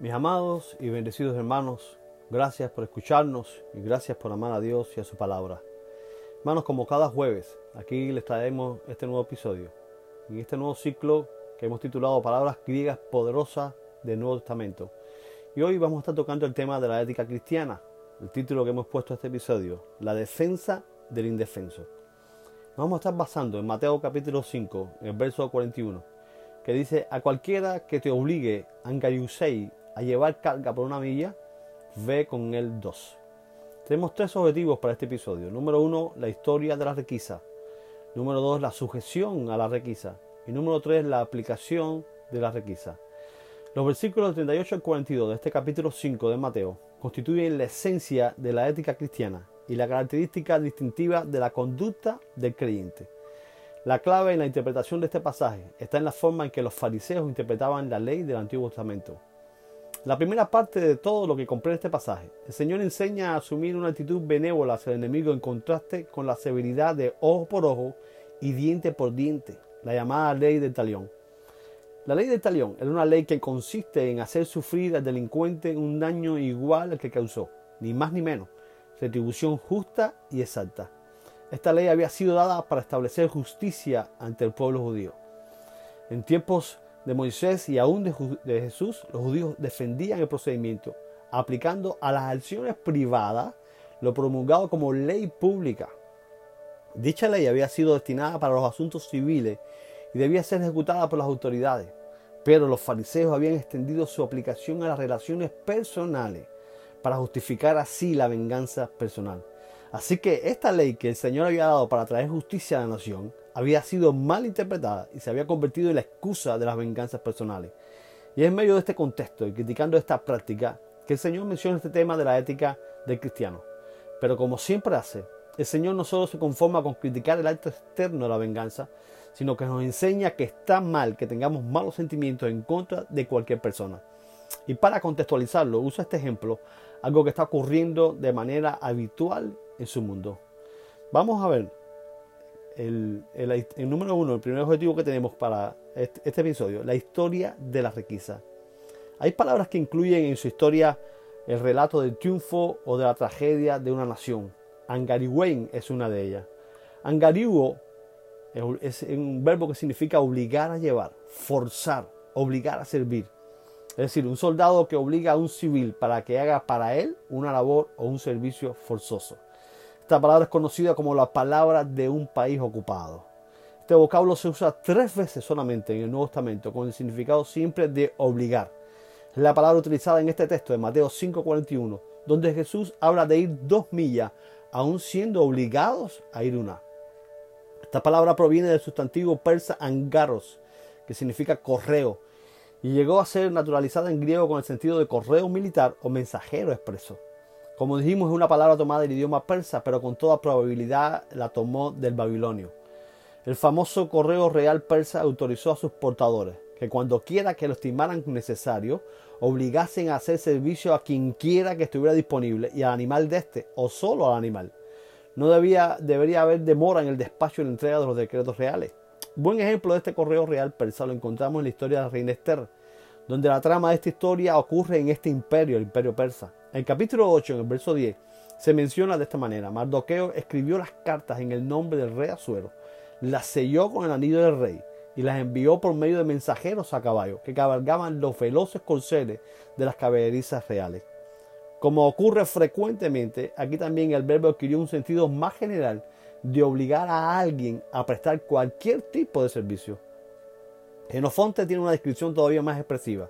Mis amados y bendecidos hermanos, gracias por escucharnos y gracias por amar a Dios y a su palabra. Hermanos, como cada jueves, aquí les traemos este nuevo episodio, en este nuevo ciclo que hemos titulado Palabras griegas poderosas del Nuevo Testamento. Y hoy vamos a estar tocando el tema de la ética cristiana, el título que hemos puesto a este episodio, La defensa del indefenso. Vamos a estar basando en Mateo capítulo 5, en el verso 41, que dice, a cualquiera que te obligue, angariusei, a llevar carga por una milla, ve con él dos. Tenemos tres objetivos para este episodio. Número uno, la historia de la requisa. Número dos, la sujeción a la requisa. Y número tres, la aplicación de la requisa. Los versículos 38 al 42 de este capítulo 5 de Mateo constituyen la esencia de la ética cristiana y la característica distintiva de la conducta del creyente. La clave en la interpretación de este pasaje está en la forma en que los fariseos interpretaban la ley del Antiguo Testamento. La primera parte de todo lo que comprende este pasaje, el Señor enseña a asumir una actitud benévola hacia el enemigo en contraste con la severidad de ojo por ojo y diente por diente, la llamada ley del talión. La ley del talión era una ley que consiste en hacer sufrir al delincuente un daño igual al que causó, ni más ni menos, retribución justa y exacta. Esta ley había sido dada para establecer justicia ante el pueblo judío. En tiempos de Moisés y aún de, Jesús, los judíos defendían el procedimiento, aplicando a las acciones privadas lo promulgado como ley pública. Dicha ley había sido destinada para los asuntos civiles y debía ser ejecutada por las autoridades, pero los fariseos habían extendido su aplicación a las relaciones personales para justificar así la venganza personal. Así que esta ley que el Señor había dado para traer justicia a la nación había sido mal interpretada y se había convertido en la excusa de las venganzas personales. Y es en medio de este contexto y criticando esta práctica que el Señor menciona este tema de la ética del cristiano. Pero como siempre hace, el Señor no solo se conforma con criticar el acto externo de la venganza, sino que nos enseña que está mal que tengamos malos sentimientos en contra de cualquier persona. Y para contextualizarlo, usa este ejemplo, algo que está ocurriendo de manera habitual en su mundo. Vamos a ver el, número uno, el primer objetivo que tenemos para este, episodio, la historia de la requisa. Hay palabras que incluyen en su historia el relato del triunfo o de la tragedia de una nación. Angariwen es una de ellas. Angariuo es un verbo que significa obligar a llevar, forzar, obligar a servir. Es decir, un soldado que obliga a un civil para que haga para él una labor o un servicio forzoso. Esta palabra es conocida como la palabra de un país ocupado. Este vocablo se usa tres veces solamente en el Nuevo Testamento con el significado siempre de obligar. La palabra utilizada en este texto de Mateo 5:41, donde Jesús habla de ir dos millas, aun siendo obligados a ir una. Esta palabra proviene del sustantivo persa angaros, que significa correo, y llegó a ser naturalizada en griego con el sentido de correo militar o mensajero expreso. Como dijimos, es una palabra tomada del idioma persa, pero con toda probabilidad la tomó del babilonio. El famoso correo real persa autorizó a sus portadores que cuando quiera que lo estimaran necesario, obligasen a hacer servicio a quien quiera que estuviera disponible y al animal de este, o solo al animal. No debía, debería haber demora en el despacho y la entrega de los decretos reales. Buen ejemplo de este correo real persa lo encontramos en la historia de la reina Esther, donde la trama de esta historia ocurre en este imperio, el imperio persa. En el capítulo 8, en el verso 10, se menciona de esta manera, Mardoqueo escribió las cartas en el nombre del rey Azuero, las selló con el anillo del rey y las envió por medio de mensajeros a caballo que cabalgaban los veloces corceles de las caballerizas reales. Como ocurre frecuentemente, aquí también el verbo adquirió un sentido más general de obligar a alguien a prestar cualquier tipo de servicio. Genofonte tiene una descripción todavía más expresiva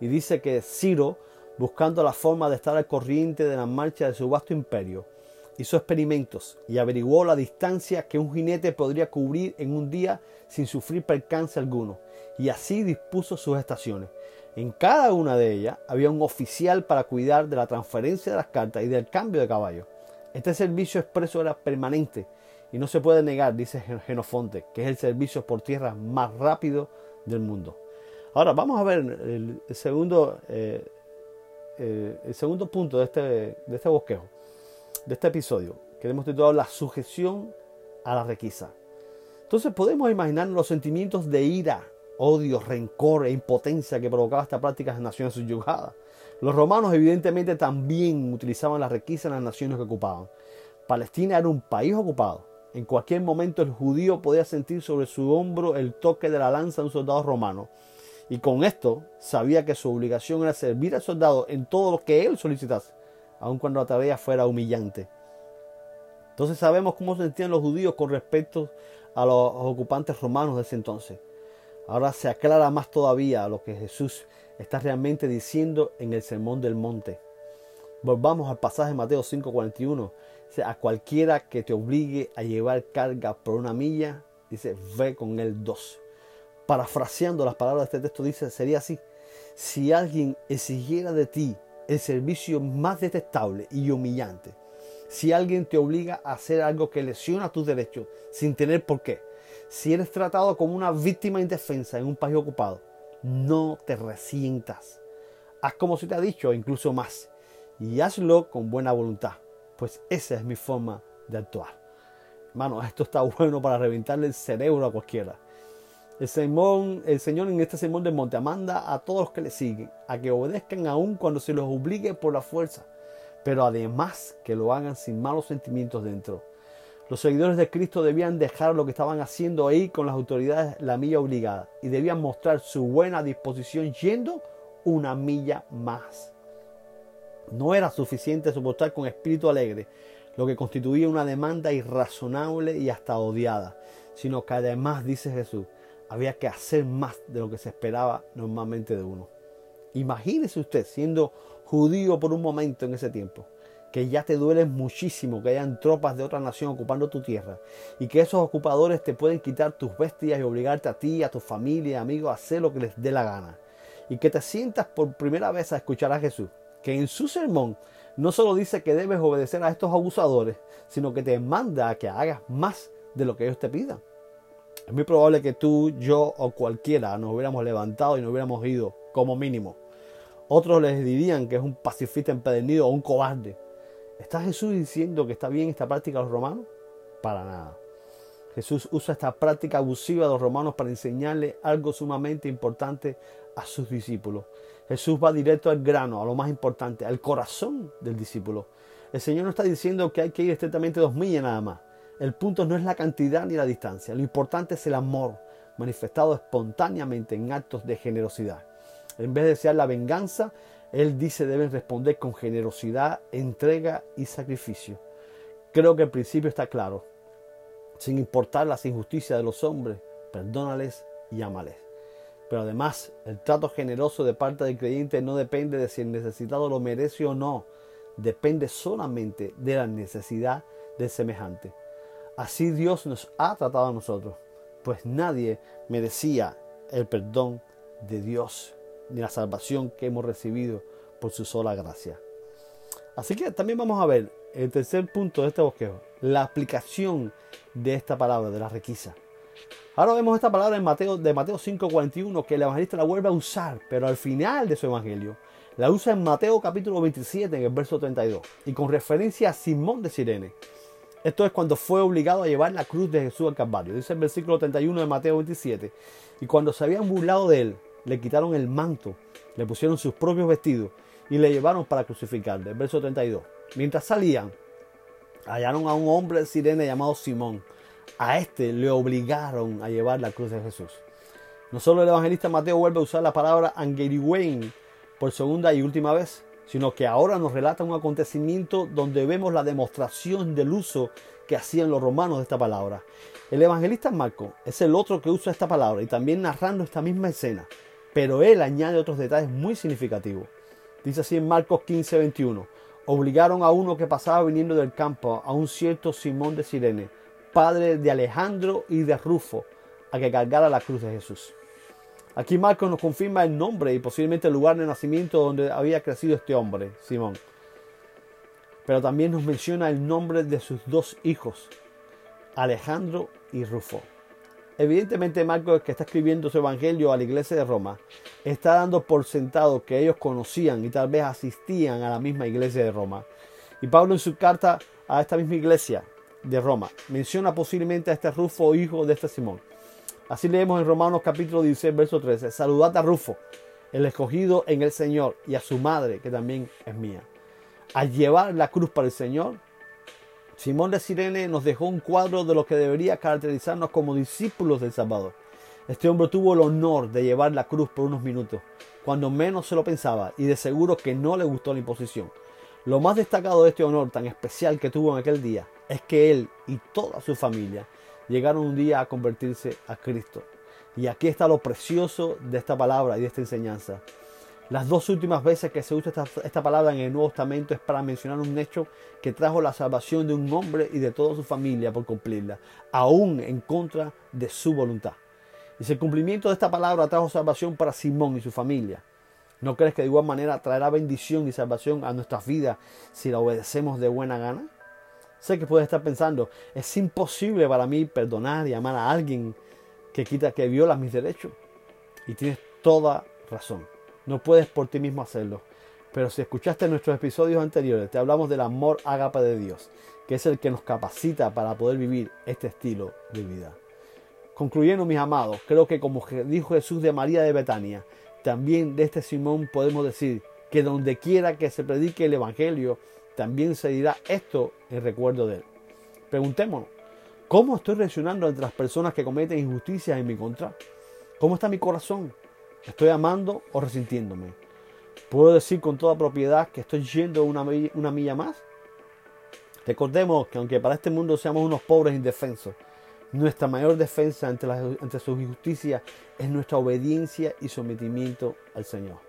y dice que Ciro buscando la forma de estar al corriente de la marcha de su vasto imperio. Hizo experimentos y averiguó la distancia que un jinete podría cubrir en un día sin sufrir percance alguno, y así dispuso sus estaciones. En cada una de ellas había un oficial para cuidar de la transferencia de las cartas y del cambio de caballo. Este servicio expreso era permanente y no se puede negar, dice Genofonte, que es el servicio por tierra más rápido del mundo. Ahora vamos a ver el segundo eh, eh, el segundo punto de este, de este bosquejo, de este episodio, que hemos titulado La sujeción a la requisa. Entonces podemos imaginar los sentimientos de ira odio, rencor e impotencia que provocaba esta práctica en las naciones subyugadas. Los romanos evidentemente también utilizaban la riqueza en las naciones que ocupaban. Palestina era un país ocupado. En cualquier momento el judío podía sentir sobre su hombro el toque de la lanza de un soldado romano. Y con esto sabía que su obligación era servir al soldado en todo lo que él solicitase, aun cuando la tarea fuera humillante. Entonces sabemos cómo se sentían los judíos con respecto a los ocupantes romanos de ese entonces. Ahora se aclara más todavía lo que Jesús está realmente diciendo en el Sermón del Monte. Volvamos al pasaje de Mateo 5:41. A cualquiera que te obligue a llevar carga por una milla, dice, ve con él dos. Parafraseando las palabras de este texto, dice, sería así. Si alguien exigiera de ti el servicio más detestable y humillante, si alguien te obliga a hacer algo que lesiona tus derechos sin tener por qué, si eres tratado como una víctima indefensa en un país ocupado, no te resientas. Haz como se te ha dicho, incluso más, y hazlo con buena voluntad, pues esa es mi forma de actuar. Hermano, esto está bueno para reventarle el cerebro a cualquiera. El, Señor en este sermón de monte manda a todos los que le siguen a que obedezcan aún cuando se los obligue por la fuerza, pero además que lo hagan sin malos sentimientos dentro. Los seguidores de Cristo debían dejar lo que estaban haciendo ahí con las autoridades la milla obligada y debían mostrar su buena disposición yendo una milla más. No era suficiente soportar con espíritu alegre lo que constituía una demanda irrazonable y hasta odiada, sino que además, dice Jesús, había que hacer más de lo que se esperaba normalmente de uno. Imagínese usted siendo judío por un momento en ese tiempo que ya te duele muchísimo que hayan tropas de otra nación ocupando tu tierra y que esos ocupadores te pueden quitar tus bestias y obligarte a ti, a tu familia, amigos a hacer lo que les dé la gana. Y que te sientas por primera vez a escuchar a Jesús, que en su sermón no solo dice que debes obedecer a estos abusadores, sino que te manda a que hagas más de lo que ellos te pidan. Es muy probable que tú, yo o cualquiera nos hubiéramos levantado y nos hubiéramos ido, como mínimo. Otros les dirían que es un pacifista empedernido o un cobarde. ¿Está Jesús diciendo que está bien esta práctica de los romanos? Para nada. Jesús usa esta práctica abusiva de los romanos para enseñarle algo sumamente importante a sus discípulos. Jesús va directo al grano, a lo más importante, al corazón del discípulo. El Señor no está diciendo que hay que ir estrictamente dos millas nada más. El punto no es la cantidad ni la distancia. Lo importante es el amor manifestado espontáneamente en actos de generosidad. En vez de desear la venganza, él dice deben responder con generosidad, entrega y sacrificio. Creo que el principio está claro. Sin importar las injusticias de los hombres, perdónales y ámales. Pero además, el trato generoso de parte del creyente no depende de si el necesitado lo merece o no. Depende solamente de la necesidad del semejante. Así Dios nos ha tratado a nosotros, pues nadie merecía el perdón de Dios ni la salvación que hemos recibido por su sola gracia. Así que también vamos a ver el tercer punto de este bosquejo, la aplicación de esta palabra, de la riqueza. Ahora vemos esta palabra en Mateo, de Mateo 5:41 que el evangelista la vuelve a usar, pero al final de su evangelio. La usa en Mateo capítulo 27 en el verso 32 y con referencia a Simón de Sirene. Esto es cuando fue obligado a llevar la cruz de Jesús al Calvario. Dice el versículo 31 de Mateo 27. Y cuando se habían burlado de él, le quitaron el manto, le pusieron sus propios vestidos y le llevaron para crucificarle. Verso 32. Mientras salían, hallaron a un hombre de sirene llamado Simón. A este le obligaron a llevar la cruz de Jesús. No solo el evangelista Mateo vuelve a usar la palabra angeriwen por segunda y última vez, sino que ahora nos relata un acontecimiento donde vemos la demostración del uso que hacían los romanos de esta palabra. El evangelista Marco es el otro que usa esta palabra y también narrando esta misma escena pero él añade otros detalles muy significativos. Dice así en Marcos 15, 21. Obligaron a uno que pasaba viniendo del campo, a un cierto Simón de Sirene, padre de Alejandro y de Rufo, a que cargara la cruz de Jesús. Aquí Marcos nos confirma el nombre y posiblemente el lugar de nacimiento donde había crecido este hombre, Simón. Pero también nos menciona el nombre de sus dos hijos, Alejandro y Rufo. Evidentemente Marcos, que está escribiendo su evangelio a la iglesia de Roma, está dando por sentado que ellos conocían y tal vez asistían a la misma iglesia de Roma. Y Pablo en su carta a esta misma iglesia de Roma menciona posiblemente a este Rufo, hijo de este Simón. Así leemos en Romanos capítulo 16, verso 13. Saludad a Rufo, el escogido en el Señor, y a su madre, que también es mía. Al llevar la cruz para el Señor, Simón de Sirene nos dejó un cuadro de lo que debería caracterizarnos como discípulos del Salvador. Este hombre tuvo el honor de llevar la cruz por unos minutos, cuando menos se lo pensaba, y de seguro que no le gustó la imposición. Lo más destacado de este honor tan especial que tuvo en aquel día es que él y toda su familia llegaron un día a convertirse a Cristo. Y aquí está lo precioso de esta palabra y de esta enseñanza. Las dos últimas veces que se usa esta, palabra en el Nuevo Testamento es para mencionar un hecho que trajo la salvación de un hombre y de toda su familia por cumplirla, aún en contra de su voluntad. Y el cumplimiento de esta palabra trajo salvación para Simón y su familia, ¿no crees que de igual manera traerá bendición y salvación a nuestras vidas si la obedecemos de buena gana? Sé que puedes estar pensando, es imposible para mí perdonar y amar a alguien que quita, que viola mis derechos. Y tienes toda razón. No puedes por ti mismo hacerlo. Pero si escuchaste nuestros episodios anteriores, te hablamos del amor ágape de Dios, que es el que nos capacita para poder vivir este estilo de vida. Concluyendo, mis amados, creo que como dijo Jesús de María de Betania, también de este Simón podemos decir que donde quiera que se predique el Evangelio, también se dirá esto en recuerdo de él. Preguntémonos, ¿cómo estoy reaccionando ante las personas que cometen injusticias en mi contra? ¿Cómo está mi corazón? ¿Estoy amando o resintiéndome? ¿Puedo decir con toda propiedad que estoy yendo una, una milla más? Recordemos que aunque para este mundo seamos unos pobres indefensos, nuestra mayor defensa ante, ante sus injusticias es nuestra obediencia y sometimiento al Señor.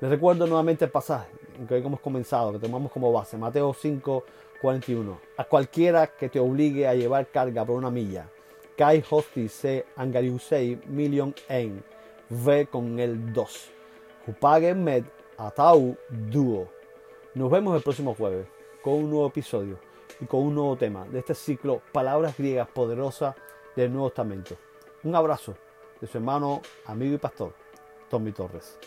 Les recuerdo nuevamente el pasaje que hemos comenzado, que tomamos como base, Mateo 5, 41. A cualquiera que te obligue a llevar carga por una milla, kai hosti se angariusei million en, ve con el dos. Upage med atau duo. Nos vemos el próximo jueves con un nuevo episodio y con un nuevo tema de este ciclo Palabras griegas poderosas del Nuevo Testamento. Un abrazo de su hermano, amigo y pastor, Tommy Torres.